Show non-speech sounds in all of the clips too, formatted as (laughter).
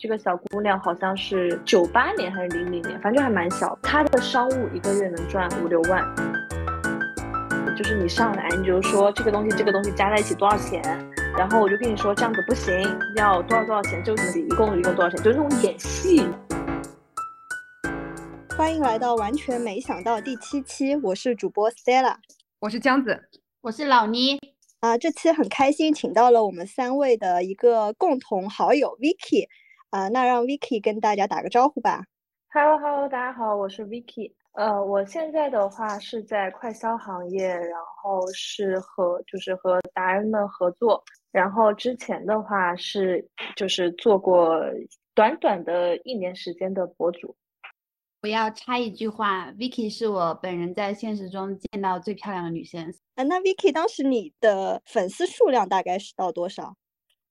这个小姑娘好像是九八年还是零零年，反正就还蛮小。她的商务一个月能赚五六万，就是你上来你就说这个东西这个东西加在一起多少钱，然后我就跟你说这样子不行，要多少多少钱，就一共一共多少钱，就是那种演戏。欢迎来到完全没想到第七期，我是主播 Stella，我是江子，我是老倪。啊，这期很开心，请到了我们三位的一个共同好友 Vicky。啊，那让 Vicky 跟大家打个招呼吧。Hello Hello，大家好，我是 Vicky。呃，我现在的话是在快销行业，然后是和就是和达人们合作。然后之前的话是就是做过短短的一年时间的博主。我要插一句话，Vicky 是我本人在现实中见到最漂亮的女生。啊，那 Vicky 当时你的粉丝数量大概是到多少？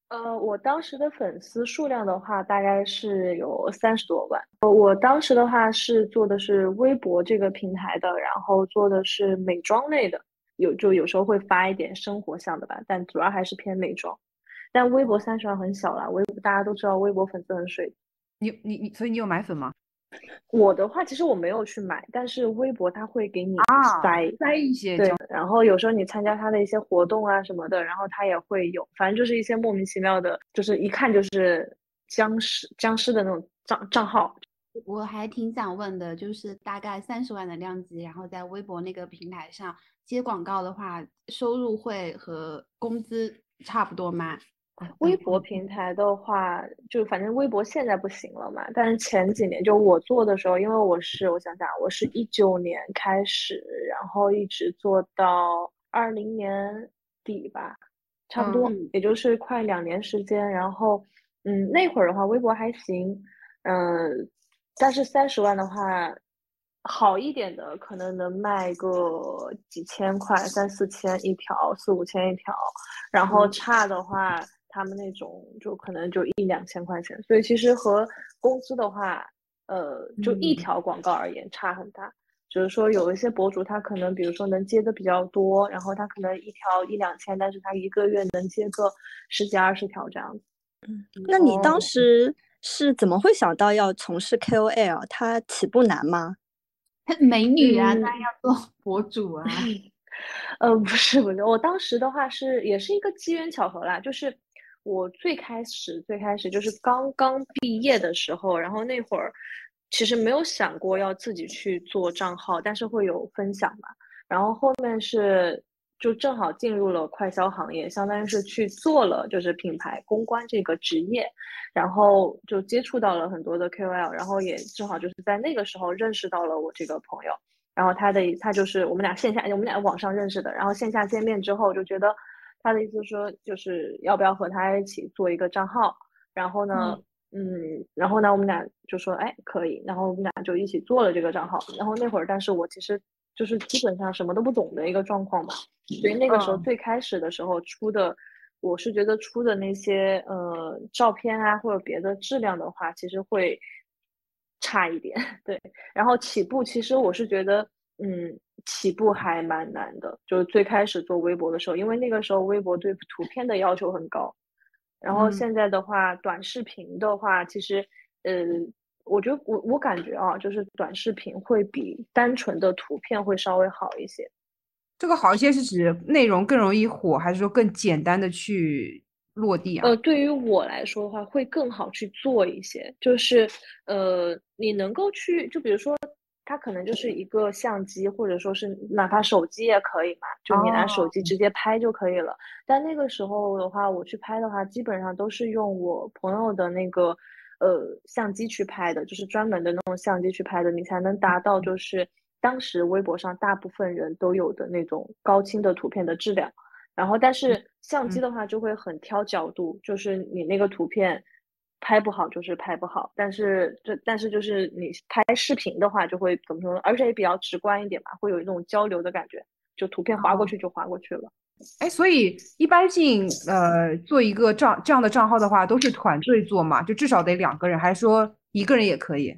呃，我当时的粉丝数量的话，大概是有三十多万。呃，我当时的话是做的是微博这个平台的，然后做的是美妆类的，有就有时候会发一点生活向的吧，但主要还是偏美妆。但微博三十万很小了，微博大家都知道微博粉丝很水。你你你，所以你有买粉吗？我的话，其实我没有去买，但是微博它会给你塞塞一些，对。然后有时候你参加他的一些活动啊什么的，然后他也会有，反正就是一些莫名其妙的，就是一看就是僵尸僵尸的那种账账号。我还挺想问的，就是大概三十万的量级，然后在微博那个平台上接广告的话，收入会和工资差不多吗？微博平台的话，就反正微博现在不行了嘛。但是前几年就我做的时候，因为我是我想想，我是一九年开始，然后一直做到二零年底吧，差不多，也就是快两年时间。然后，嗯，那会儿的话，微博还行，嗯，但是三十万的话，好一点的可能能卖个几千块，三四千一条，四五千一条。然后差的话。他们那种就可能就一两千块钱，所以其实和工资的话，呃，就一条广告而言差很大。就是说有一些博主他可能比如说能接的比较多，然后他可能一条一两千，但是他一个月能接个十几二十条这样子。嗯，那你当时是怎么会想到要从事 KOL？它起步难吗？(laughs) 美女啊，那要做 (laughs) 博主啊？(laughs) 呃，不是不是，我当时的话是也是一个机缘巧合啦，就是。我最开始最开始就是刚刚毕业的时候，然后那会儿其实没有想过要自己去做账号，但是会有分享嘛。然后后面是就正好进入了快销行业，相当于是去做了就是品牌公关这个职业，然后就接触到了很多的 KOL，然后也正好就是在那个时候认识到了我这个朋友，然后他的他就是我们俩线下我们俩网上认识的，然后线下见面之后就觉得。他的意思说，就是要不要和他一起做一个账号？然后呢，嗯，然后呢，我们俩就说，哎，可以。然后我们俩就一起做了这个账号。然后那会儿，但是我其实就是基本上什么都不懂的一个状况吧。所以那个时候最开始的时候出的，我是觉得出的那些呃照片啊或者别的质量的话，其实会差一点。(laughs) 对，然后起步其实我是觉得。嗯，起步还蛮难的，就是最开始做微博的时候，因为那个时候微博对图片的要求很高。然后现在的话，短视频的话，其实，呃，我觉得我我感觉啊，就是短视频会比单纯的图片会稍微好一些。这个好一些是指内容更容易火，还是说更简单的去落地啊？呃，对于我来说的话，会更好去做一些，就是呃，你能够去，就比如说。它可能就是一个相机，或者说是哪怕手机也可以嘛，就你拿手机直接拍就可以了。但那个时候的话，我去拍的话，基本上都是用我朋友的那个呃相机去拍的，就是专门的那种相机去拍的，你才能达到就是当时微博上大部分人都有的那种高清的图片的质量。然后，但是相机的话就会很挑角度，就是你那个图片。拍不好就是拍不好，但是这但是就是你拍视频的话就会怎么说呢，而且也比较直观一点嘛，会有一种交流的感觉，就图片划过去就划过去了。哎，所以一般性呃做一个账这样的账号的话，都是团队做嘛，就至少得两个人，还是说一个人也可以？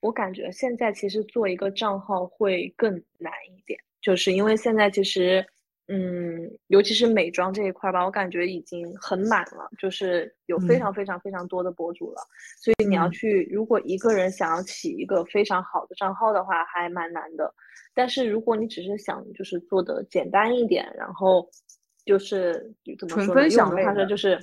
我感觉现在其实做一个账号会更难一点，就是因为现在其实嗯，尤其是美妆这一块吧，我感觉已经很满了，就是有非嗯常非常非常多的博主了，所以你要嗯去，如果一个人想要起一个非常好的账号的话，还蛮难的。但是如果你只是想就是做的简单一点，然后就是怎么说呢？分享用我们话说就是。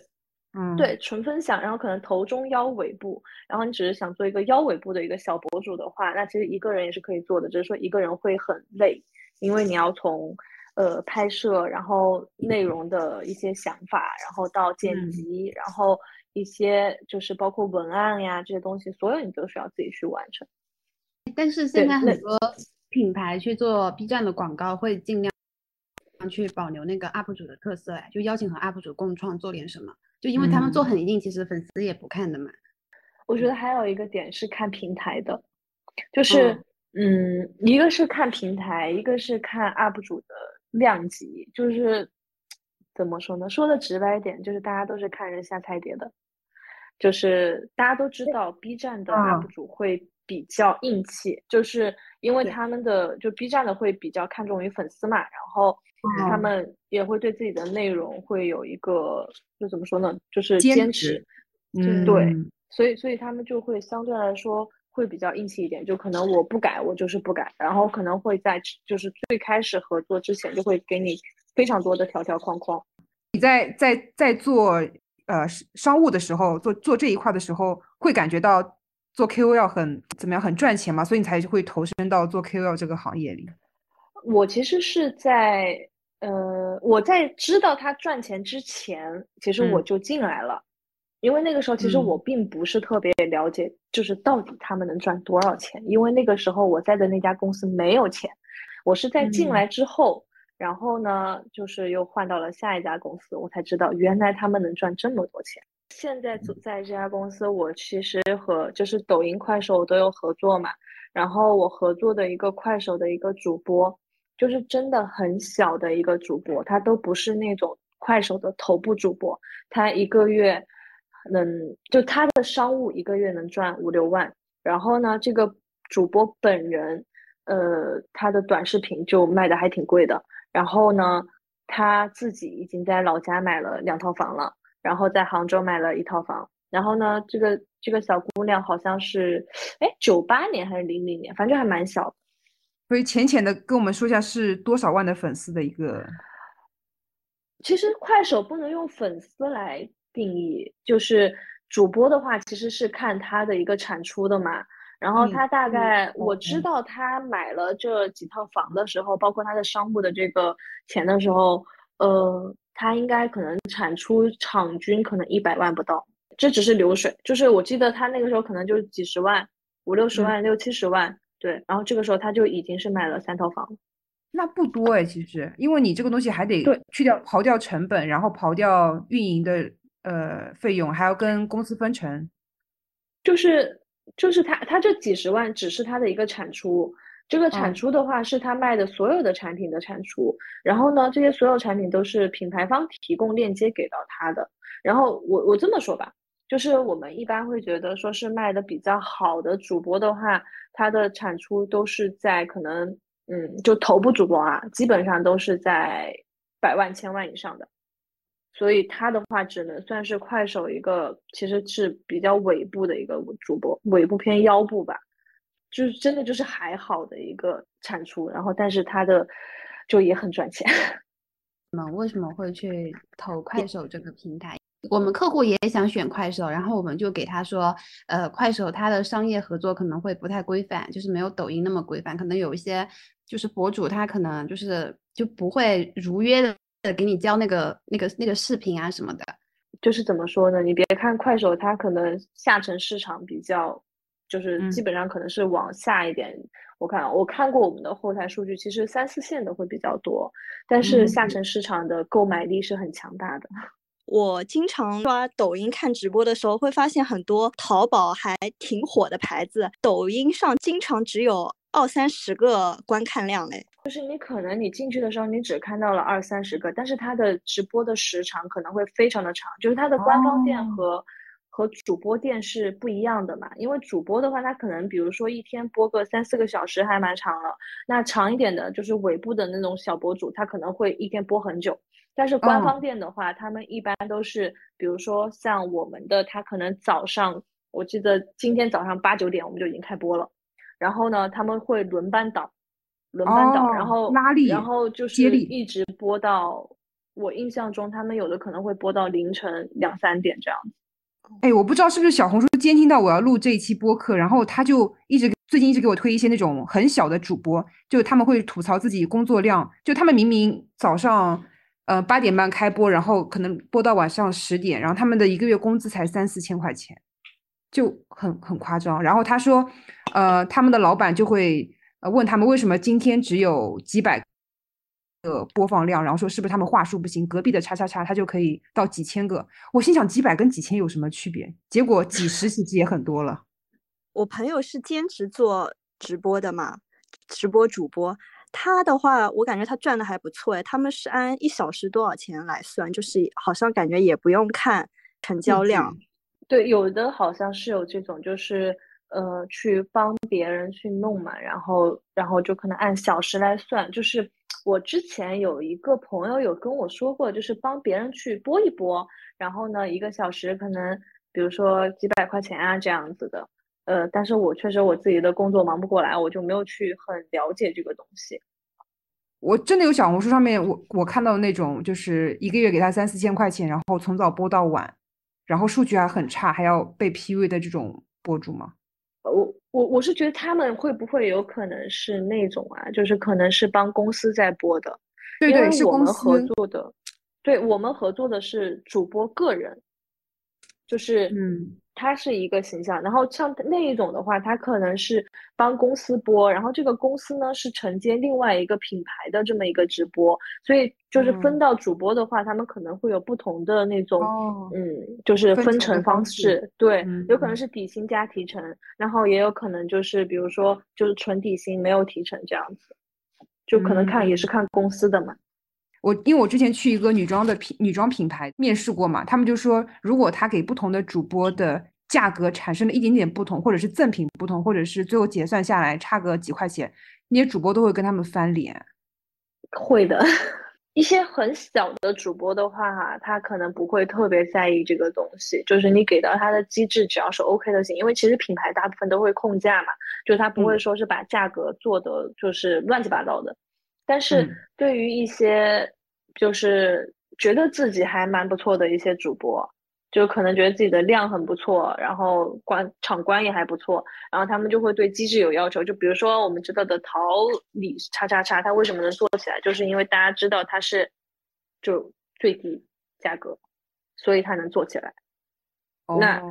嗯，对，纯分享，然后可能头中腰尾部，然后你只是想做一个腰尾部的一个小博主的话，那其实一个人也是可以做的，只是说一个人会很累，因为你要从呃拍摄，然后内容的一些想法，然后到剪嗯。辑，然后一些就是包括文案呀这些东西，所有你都需要自己去完成。但是现在很多品牌去做 B 站的广告，会尽量去保留那个 UP 主的特色，呀，就邀请和 UP 主共创做点什么，就因为他们做嗯。很一定，其实粉丝也不看的嘛。我觉得。还有一个点是看平台的，就是嗯，一个是看平台，一个是看 UP 主的量级，就是怎么说呢？说的直白一点，就是大家都是看人下菜碟的，就是大家都知道 B 站的嗯 UP 主会比较硬气，就是因为他们的就 B 站的会比较看重于粉丝嘛，然后他嗯们也会对自己的内容会有一个就怎么说呢？就是坚持。嗯，对所以，所以他们就会相对来说会比较硬气一点，就可能我不改，我就是不改，然后可能会在就是最开始合作之前就会给你非常多的条条框框。你在在在做呃商商务的时候，做做这一块的时候，会感觉到做 KOL 很怎么样，很赚钱嘛，所以你才会投身到做 KOL 这个行业里。我其实是在呃我在知道他赚钱之前，其实我嗯就进来了。因为那个时候其实我嗯并不是特别了解，就是到底他们能赚多少钱。因为那个时候我在的那家公司没有钱，我是在进嗯来之后，然后呢，就是又换到了下一家公司，我才知道原来他们能赚这么多钱。现在做在这家公司，我其实和就是抖音、快手都有合作嘛，然后我合作的一个快手的一个主播，就是真的很小的一个主播，他都不是那种快手的头部主播，他一个月能就他的商务一个月能赚五六万，然后呢，这个主播本人，呃，他的短视频就卖的还挺贵的，然后呢，他自己已经在老家买了两套房了，然后在杭州买了一套房，然后呢，这个这个小姑娘好像是，哎，九八年还是零零年，反正还蛮小的。所以浅浅的跟我们说一下是多少万的粉丝的一个，其实快手不能用粉丝来定义，就是主播的话，其实是看他的一个产出的嘛。然后嗯他大嗯概我知嗯道他买了这几套房的时候，包括他的商务的这个钱的时候，呃，他应该可能产出场均可能一百万不到，这只是流水。就是我记得他那个时候可能就是几十万，五六十嗯万、六七十万，对。然后这个时候他就已经是买了三套房。那不多哎，其实，因为你这个东西还得去掉刨掉成本，然后刨掉运营的呃费用，还要跟公司分成。就是就是他他这几十万只是他的一个产出，这个产嗯出的话是他卖的所有的产品的产出，然后呢，这些所有产品都是品牌方提供链接给到他的。然后我我这么说吧，就是我们一般会觉得说是卖的比较好的主播的话，他的产出都是在可能嗯，就头部主播啊，基本上都是在百万千万以上的。所以他的话只能算是快手一个，其实是比较尾部的一个主播，尾部偏腰部吧，就是真的就是还好的一个产出，然后但是他的就也很赚钱。(laughs) 你们为什么会去投快手这个平台？我们客户也想选快手，然后我们就给他说，呃，快手它的商业合作可能会不太规范，就是没有抖音那么规范，可能有一些就是博主他可能就是就不会如约的给你教那个那个那个视频啊什么的。就是怎么说呢？你别看快手，它可能下沉市场比较，就是嗯基本上可能是往下一点。我看我看过我们的后台数据，其实三四线的会比较多，但是下嗯沉市场的购买力是很强大的。我经常刷抖音看直播的时候，会发现很多淘宝还挺火的牌子，抖音上经常只有二三十个观看量哎。就是你可能你进去的时候，你只看到了二三十个，但是它的直播的时长可能会非常的长，就是它的官方店哦。和、和主播店是不一样的嘛，因为主播的话，他可能比如说一天播个三四个小时还蛮长了，那长一点的就是尾部的那种小博主，他可能会一天播很久。但是官方店的话，他们一般都是，比如说像我们的，他可能早上，我记得今天早上八九点我们就已经开播了，然后呢，他们会轮班倒，轮班倒，然后拉力，然后就是一直播到，我印象中他们有的可能会播到凌晨两三点这样子。哎，我不知道是不是小红书监听到我要录这一期播客，然后他就一直最近一直给我推一些那种很小的主播，就他们会吐槽自己工作量，就他们明明早上呃八点半开播，然后可能播到晚上十点，然后他们的一个月工资才三四千块钱，就很很夸张。然后他说，呃，他们的老板就会呃问他们为什么今天只有几百。的播放量，然后说是不是他们话术不行？隔壁的叉叉叉他就可以到几千个。我心想几百跟几千有什么区别？结果几十其实也很多了。我朋友是兼职做直播的嘛，直播主播，他的话我感觉他赚的还不错哎。他们是按一小时多少钱来算，就是好像感觉也不用看成交量。对，有的好像是有这种，就是呃去帮别人去弄嘛，然后然后就可能按小时来算，就是。我之前有一个朋友有跟我说过，就是帮别人去播一播，然后呢，一个小时可能，比如说几百块钱啊这样子的，呃，但是我确实我自己的工作忙不过来，我就没有去很了解这个东西。我真的有小红书上面我我看到那种，就是一个月给他三四千块钱，然后从早播到晚，然后数据还很差，还要被 PV 的这种博主吗？我。我我是觉得他们会不会有可能是那种啊，就是可能是帮公司在播的，对对，是我们合作的，对我们合作的是主播个人，就是嗯。他是一个形象，然后像那一种的话，他可能是帮公司播，然后这个公司呢是承接另外一个品牌的这么一个直播，所以就是分到主播的话，他们可能会有不同的那种，嗯，就是分成方式，对，有可能是底薪加提成，然后也有可能就是比如说就是纯底薪没有提成这样子，就可能看也是看公司的嘛。我因为我之前去一个女装的品女装品牌面试过嘛，他们就说，如果他给不同的主播的价格产生了一点点不同，或者是赠品不同，或者是最后结算下来差个几块钱，那些主播都会跟他们翻脸。会的，(laughs) 一些很小的主播的话，哈，他可能不会特别在意这个东西，就是你给到他的机制只要是 OK 的行，因为其实品牌大部分都会控价嘛，就他不会说是把价格做的就是乱七八糟的。但是对于一些就是觉得自己还蛮不错的一些主播，就可能觉得自己的量很不错，然后关场关也还不错，然后他们就会对机制有要求。就比如说我们知道的桃李叉叉叉，它为什么能做起来，就是因为大家知道它是就最低价格，所以它能做起来。那。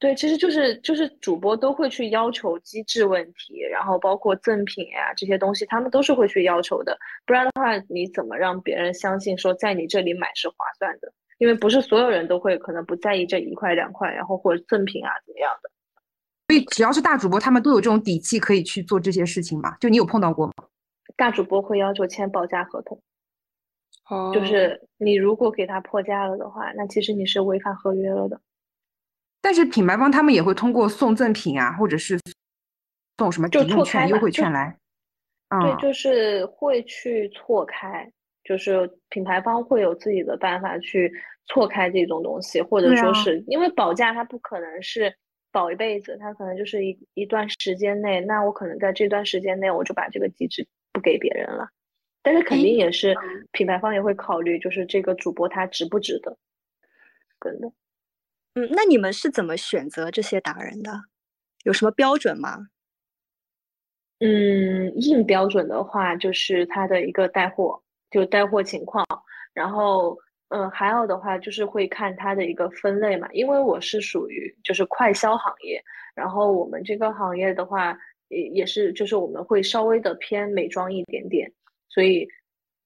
对，其实就是就是主播都会去要求机制问题，然后包括赠品呀这些东西，他们都是会去要求的。不然的话，你怎么让别人相信说在你这里买是划算的？因为不是所有人都会可能不在意这一块两块，然后或者赠品啊怎么样的。所以只要是大主播，他们都有这种底气可以去做这些事情嘛？就你有碰到过吗？大主播会要求签保价合同，哦，就是你如果给他破价了的话，那其实你是违反合约了的。但是品牌方他们也会通过送赠品啊，或者是送什么抵用券、优惠券来，对，就是会去错开，就是品牌方会有自己的办法去错开这种东西，或者说是因为保价它不可能是保一辈子，它可能就是一一段时间内，那我可能在这段时间内我就把这个机制不给别人了，但是肯定也是品牌方也会考虑，就是这个主播他值不值得真的。嗯，那你们是怎么选择这些达人的？有什么标准吗？嗯，硬标准的话就是他的一个带货，就带货情况。然后，嗯，还有的话就是会看他的一个分类嘛。因为我是属于就是快销行业，然后我们这个行业的话也也是就是我们会稍微的偏美妆一点点，所以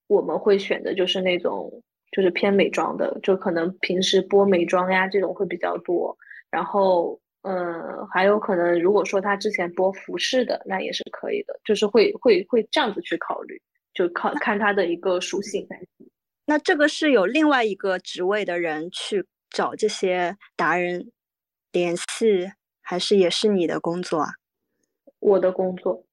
我们会选的就是那种。就是偏美妆的，就可能平时播美妆呀这种会比较多。然后，嗯，还有可能如果说他之前播服饰的，那也是可以的。就是会会会这样子去考虑，就靠看他的一个属性。那这个是有另外一个职位的人去找这些达人联系，还是也是你的工作啊？我的工作，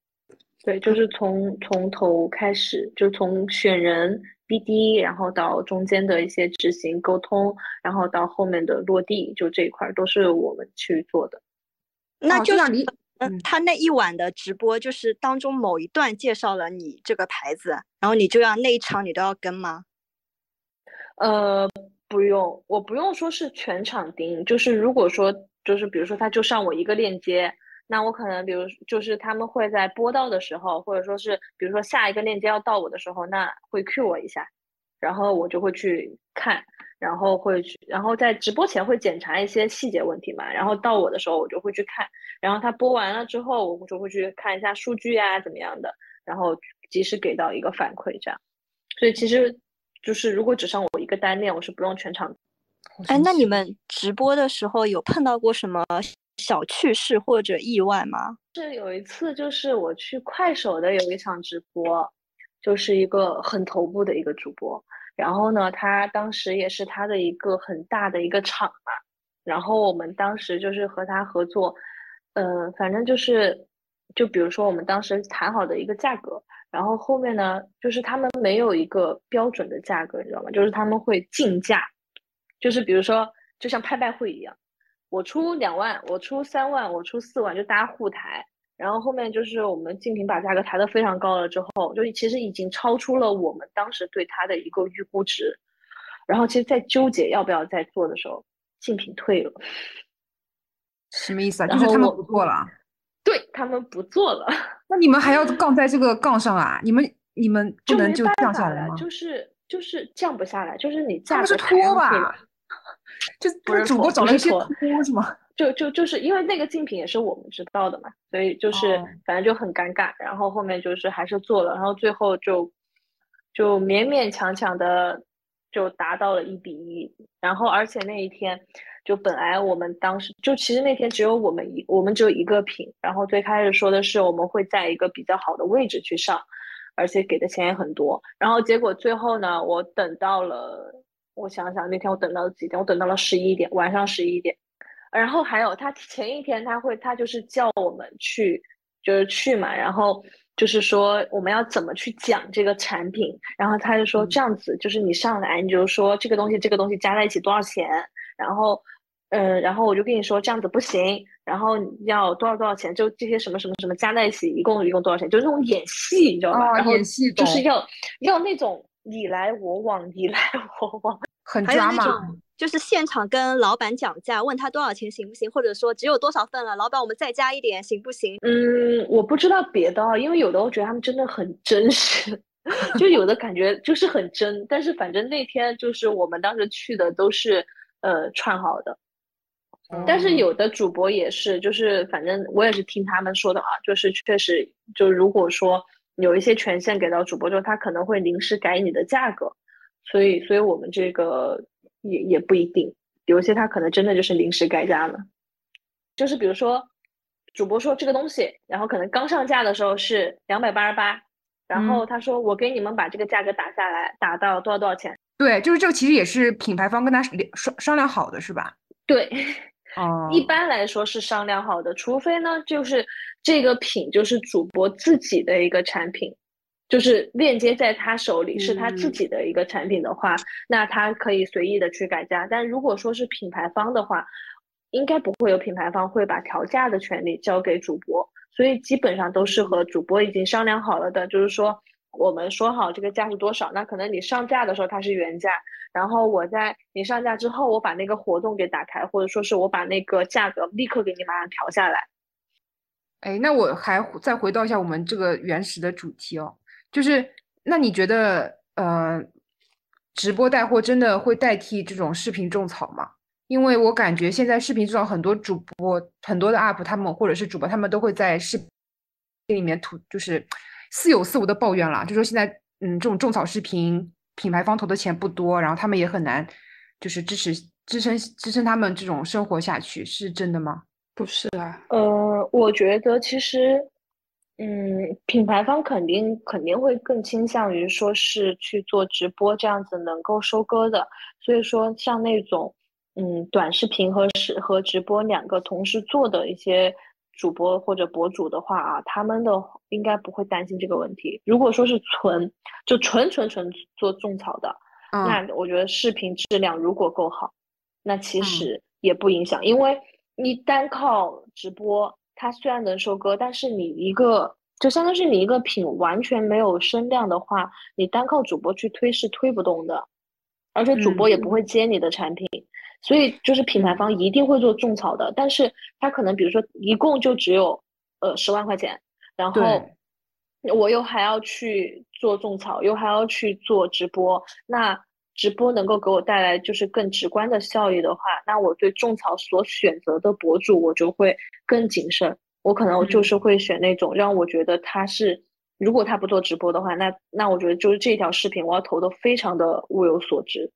对，就是从从头开始，就从选人、BD，然后到中间的一些执行沟通，然后到后面的落地，就这一块都是我们去做的。那就就是你嗯，他那一晚的直播就是当中某一段介绍了你这个牌子，然后你就要那一场你都要跟吗？呃，不用，我不用说是全场盯，就是如果说就是比如说他就上我一个链接，那我可能比如就是他们会在播到的时候，或者说是比如说下一个链接要到我的时候，那会 cue 我一下，然后我就会去看，然后会去，然后在直播前会检查一些细节问题嘛，然后到我的时候我就会去看，然后他播完了之后，我就会去看一下数据啊怎么样的，然后及时给到一个反馈这样，所以其实就是如果只上我一个单链，我是不用全场。哎，那你们直播的时候有碰到过什么小趣事或者意外吗？是有一次，就是我去快手的有一场直播，就是一个很头部的一个主播，然后呢，他当时也是他的一个很大的一个厂嘛，然后我们当时就是和他合作，呃，反正就是，就比如说我们当时谈好的一个价格，然后后面呢，就是他们没有一个标准的价格，你知道吗？就是他们会竞价，就是比如说，就像拍卖会一样，我出两万，我出三万，我出四万，就大家互抬。然后后面就是我们竞品把价格抬得非常高了之后，就其实已经超出了我们当时对它的一个预估值。然后其实，在纠结要不要再做的时候，竞品退了，(laughs) 什么意思啊？就是他们不做了，对他们不做了，那你们还要 (laughs) 杠在这个杠上啊？你们你们不就能就降下来吗？就是就是降不下来，就是你价格抬拖吧？就不是主播找了一些不是拖拖是吗？就就就是因为那个竞品也是我们知道的嘛，所以就是哦反正就很尴尬，然后后面就是还是做了，然后最后就就勉勉强强的就达到了一比一，然后而且那一天就本来我们当时就其实那天只有我们一我们只有一个品，然后最开始说的是我们会在一个比较好的位置去上，而且给的钱也很多，然后结果最后呢，我等到了，我想想那天我等到了几点？我等到了十一点，晚上十一点。然后还有他前一天他会他就是叫我们去，就是去嘛，然后就是说我们要怎么去讲这个产品，然后他就说这样子，就是你上来你就说这个东西这个东西加在一起多少钱，然后嗯，然后我就跟你说这样子不行，然后要多少多少钱，就这些什么什么什么加在一起一共一共多少钱，就是那种演戏，你知道吧？哦然后演戏就是要要那种你来我往，你来我往，(laughs) 很抓马。就是现场跟老板讲价，问他多少钱行不行，或者说只有多少份了，老板我们再加一点行不行？嗯，我不知道别的啊，因为有的我觉得他们真的很真实，(laughs) 就有的感觉就是很真，但是反正那天就是我们当时去的都是呃串好的，但是哦有的主播也是，就是反正我也是听他们说的啊，就是确实就如果说有一些权限给到主播之后，他可能会临时改你的价格，所以所以我们这个也也不一定，有一些他可能真的就是临时改价了，就是比如说主播说这个东西，然后可能刚上架的时候是两百八十八，然后他说我给你们把这个价格打下来，打到多少多少钱，对，就是这个其实也是品牌方跟他商商量好的，是吧？对。哦，一般来说是商量好的，除非呢，就是这个品就是主播自己的一个产品，就是链接在他手里是他自嗯。己的一个产品的话，那他可以随意的去改价。但如果说是品牌方的话，应该不会有品牌方会把调价的权利交给主播，所以基本上都是和主播已经商量好了的，就是说我们说好这个价是多少，那可能你上架的时候它是原价，然后我在你上架之后，我把那个活动给打开，或者说是我把那个价格立刻给你马上调下来。哎，那我还再回到一下我们这个原始的主题哦，就是那你觉得呃，直播带货真的会代替这种视频种草吗？因为我感觉现在视频种草很多主播、很多的 UP 他们或者是主播，他们都会在视频里面吐，就是似有似无的抱怨啦，就说现在嗯这种种草视频品牌方投的钱不多，然后他们也很难就是支持支撑支撑他们这种生活下去，是真的吗？不是啊，呃，我觉得其实，嗯，品牌方肯定肯定会更倾向于说是去做直播这样子能够收割的，所以说像那种嗯短视频和视和直播两个同时做的一些主播或者博主的话啊，他们的应该不会担心这个问题。如果说是纯就纯纯纯做种草的，嗯。那我觉得视频质量如果够好，那其嗯。实也不影响，因为你单靠直播，它虽然能收割，但是你一个就相当于是你一个品完全没有声量的话，你单靠主播去推是推不动的，而且主播也不会接你的产品，所以就是品牌方一定会做种草的，但是他可能比如说一共就只有呃十万块钱，然后我又还要去做种草，又还要去做直播，那直播能够给我带来就是更直观的效益的话，那我对种草所选择的博主我就会更谨慎，我可能就嗯是会选那种让我觉得他是。如果他不做直播的话，那那我觉得就是这条视频我要投的非常的物有所值，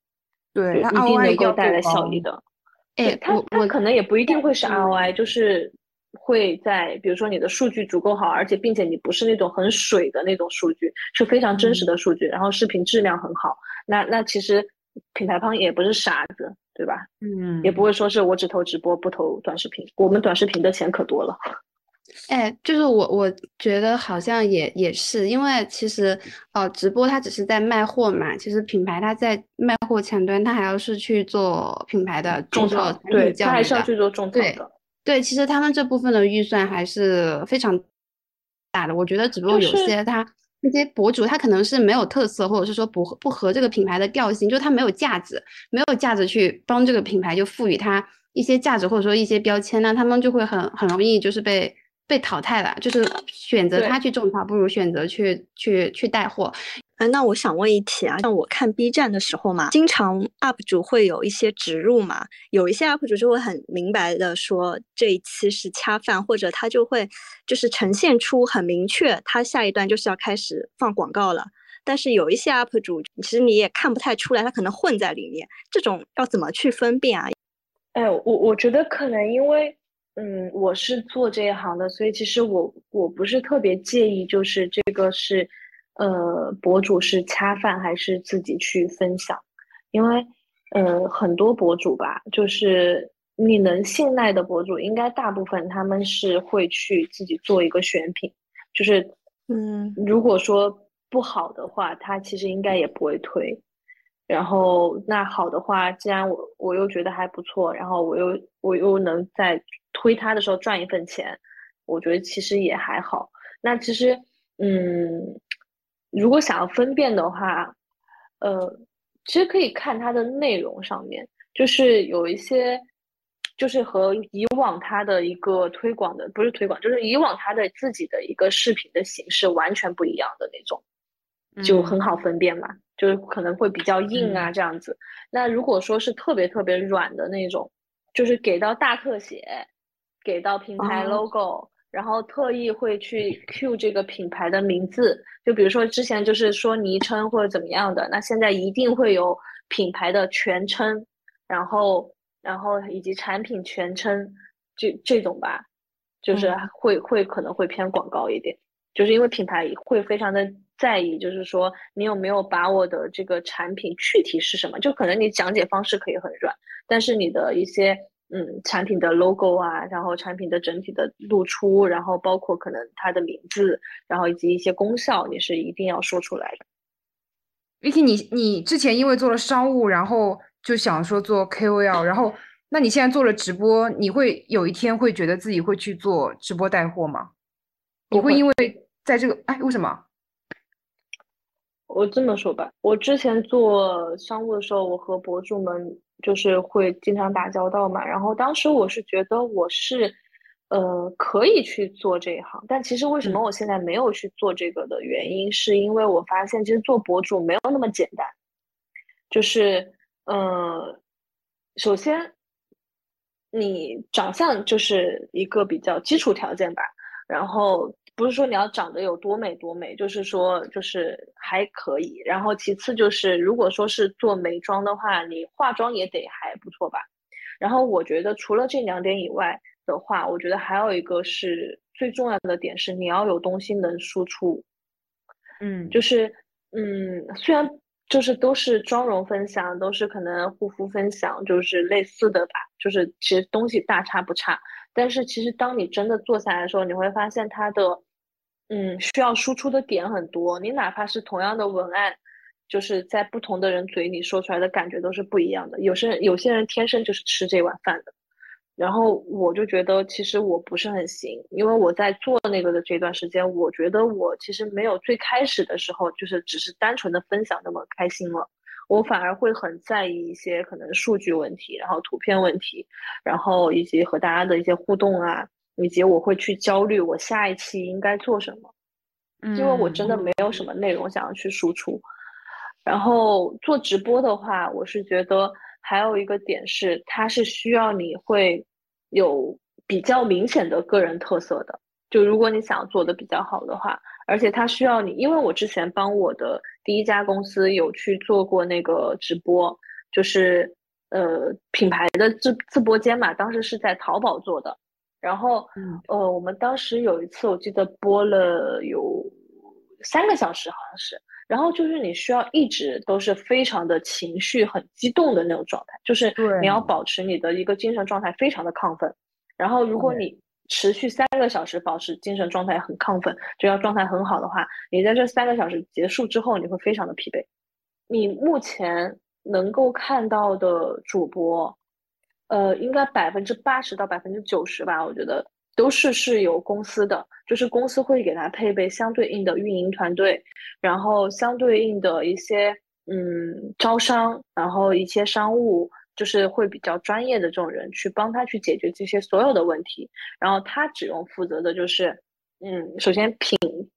对，一定能够够带来效益的。哎对，它它可能也不一定会是嗯 ROI，就是会在比如说你的数据足够好，而且并且你不是那种很水的那种数据，是非常真实的数据，然后视频质量很好，那那其实品牌方也不是傻子，对吧？嗯，也不会说是我只投直播不投短视频，我们短视频的钱可多了。哎，就是我，我觉得好像也也是，因为其实呃，直播它只是在卖货嘛，其实品牌它在卖货前端，它还要是去做品牌的种草制作产，对，品教育的他还是要去做种草对的。对，其实他们这部分的预算还是非常大的。我觉得只不过有就是些他那些博主他可能是没有特色，或者是说不不合这个品牌的调性，就他没有价值，没有价值去帮这个品牌就赋予它一些价值或者说一些标签，那他们就会很很容易就是被被淘汰了。就是选择他去种草，不如选择去去去带货。哎，那我想问一题啊，像我看 B 站的时候嘛，经常 UP 主会有一些植入嘛，有一些 UP 主就会很明白的说这一期是恰饭，或者他就会就是呈现出很明确，他下一段就是要开始放广告了。但是有一些 UP 主，其实你也看不太出来，他可能混在里面，这种要怎么去分辨啊？哎，我我觉得可能因为，嗯，我是做这一行的，所以其实我我不是特别介意，就是这个是，呃，博主是恰饭还是自己去分享，因为，呃，很多博主吧，就是你能信赖的博主，应该大部分他们是会去自己做一个选品，就是，嗯，如果说不好的话，他其实应该也不会推。然后那好的话，既然我我又觉得还不错，然后我又我又能在推它的时候赚一份钱，我觉得其实也还好。那其实，嗯，如果想要分辨的话，呃，其实可以看它的内容上面，就是有一些，就是和以往它的一个推广的，不是推广，就是以往它的自己的一个视频的形式完全不一样的那种。就很好分辨嘛，就是可能会比较硬啊这样子。那如果说是特别特别软的那种，就是给到大特写，给到品牌哦 logo，、然后特意会去 Q 这个品牌的名字，就比如说之前就是说昵称或者怎么样的，那现在一定会有品牌的全称，然后然后以及产品全称，这这种吧，就是嗯会会可能会偏广告一点。就是因为品牌会非常的在意，就是说你有没有把我的这个产品具体是什么，就可能你讲解方式可以很软，但是你的一些嗯产品的 logo 啊，然后产品的整体的露出，然后包括可能它的名字，然后以及一些功效，你是一定要说出来的。Vicky，你你之前因为做了商务，然后就想说做 KOL，然后那你现在做了直播，你会有一天会觉得自己会去做直播带货吗？你会会因为在这个哎为什么？我这么说吧，我之前做商务的时候，我和博主们就是会经常打交道嘛。然后当时我是觉得我是，呃，可以去做这一行。但其实为什么嗯我现在没有去做这个的原因，是因为我发现其实做博主没有那么简单。就是，呃，首先你长相就是一个比较基础条件吧。然后不是说你要长得有多美多美，就是说就是还可以。然后其次就是，如果说是做美妆的话，你化妆也得还不错吧。然后我觉得除了这两点以外的话，我觉得还有一个是最重要的点是你要有东西能输出。嗯，就是嗯，虽然就是都是妆容分享，都是可能护肤分享，就是类似的吧，就是其实东西大差不差。但是其实当你真的做下来的时候，你会发现它的，嗯，需要输出的点很多。你哪怕是同样的文案，就是在不同的人嘴里说出来的感觉都是不一样的。有些人有些人天生就是吃这碗饭的。然后我就觉得，其实我不是很行，因为我在做那个的这段时间，我觉得我其实没有最开始的时候，就是只是单纯的分享那么开心了。我反而会很在意一些可能数据问题，然后图片问题，然后以及和大家的一些互动啊，以及我会去焦虑我下一期应该做什么，因为我真的没有什么内容想要去输出。然后做直播的话，我是觉得。还有一个点是，它是需要你会有比较明显的个人特色的。就如果你想要做的比较好的话，而且它需要你，因为我之前帮我的第一家公司有去做过那个直播，就是呃品牌的自自播间嘛，当时是在淘宝做的。然后呃，我们当时有一次我记得播了有三个小时，好像是。然后就是你需要一直都是非常的情绪很激动的那种状态，就是你要保持你的一个精神状态非常的亢奋。然后如果你持续三个小时保持精神状态很亢奋，就要状态很好的话，你在这三个小时结束之后，你会非常的疲惫。你目前能够看到的主播，呃，应该百分之八十到百分之九十吧，我觉得。都是是有公司的，就是公司会给他配备相对应的运营团队，然后相对应的一些嗯招商，然后一些商务，就是会比较专业的这种人去帮他去解决这些所有的问题，然后他只用负责的就是嗯，首先品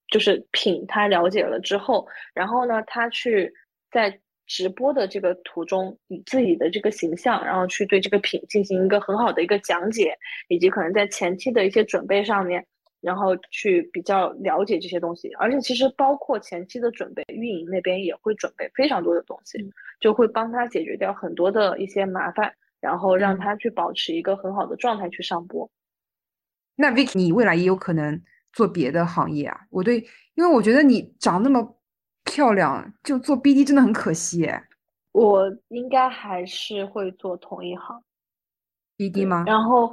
就是品他了解了之后，然后呢他去在。直播的这个途中，以自己的这个形象，然后去对这个品进行一个很好的一个讲解，以及可能在前期的一些准备上面，然后去比较了解这些东西。而且其实包括前期的准备，运营那边也会准备非常多的东西，就会帮他解决掉很多的一些麻烦，然后让他去保持一个很好的状态去上播。那 Vicky，你未来也有可能做别的行业啊？我对，因为我觉得你长那么。漂亮，就做 BD 真的很可惜。我应该还是会做同一行，BD 吗？然后，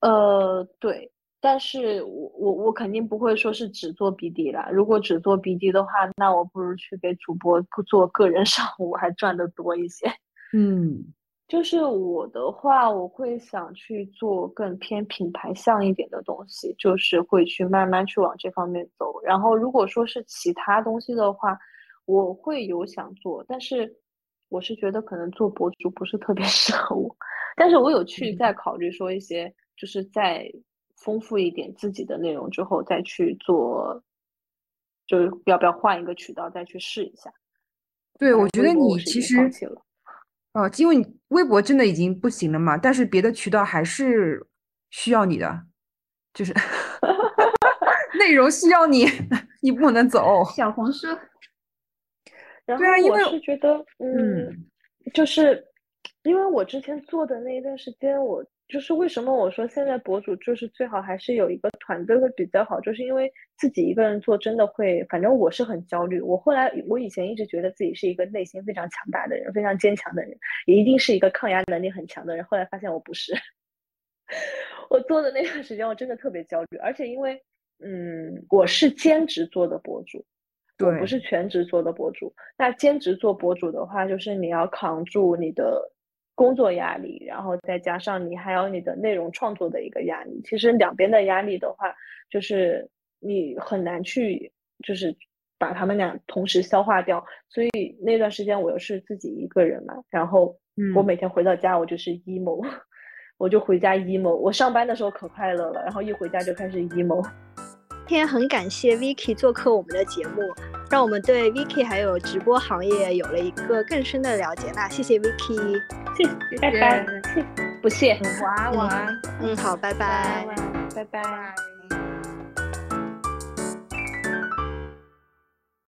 呃，对，但是我我我肯定不会说是只做 BD 啦。如果只做 BD 的话，那我不如去给主播做个人商务，还赚的多一些。嗯。就是我的话，我会想去做更偏品牌向一点的东西，就是会去慢慢去往这方面走。然后，如果说是其他东西的话，我会有想做，但是我是觉得可能做博主不是特别 (laughs) 适合我。但是我有去再考虑说一些，就是再丰富一点自己的内容之后再去做，就是要不要换一个渠道再去试一下。对，我觉得你其实。哦，因为你微博真的已经不行了嘛，但是别的渠道还是需要你的，就是 (laughs) 内容需要你，(laughs) 你不能走。小红书。对啊，我是觉得，嗯，就是因为我之前做的那一段时间，我。就是为什么我说现在博主就是最好还是有一个团队会比较好，就是因为自己一个人做真的会，反正我是很焦虑。我后来我以前一直觉得自己是一个内心非常强大的人，非常坚强的人，也一定是一个抗压能力很强的人。后来发现我不是，(laughs) 我做的那段时间我真的特别焦虑，而且因为嗯我是兼职做的博主，我不是全职做的博主。那兼职做博主的话，就是你要扛住你的。工作压力，然后再加上你还有你的内容创作的一个压力，其实两边的压力的话，就是你很难去就是把他们俩同时消化掉。所以那段时间我又是自己一个人嘛，然后我每天回到家我就是 emo，(laughs) 我就回家 emo。我上班的时候可快乐了，然后一回家就开始 emo。今天很感谢 Vicky 做客我们的节目，让我们对 Vicky 还有直播行业有了一个更深的了解。那谢谢 Vicky，(laughs) 谢谢，拜拜，不谢，晚安，晚安，嗯，好，拜拜，拜拜。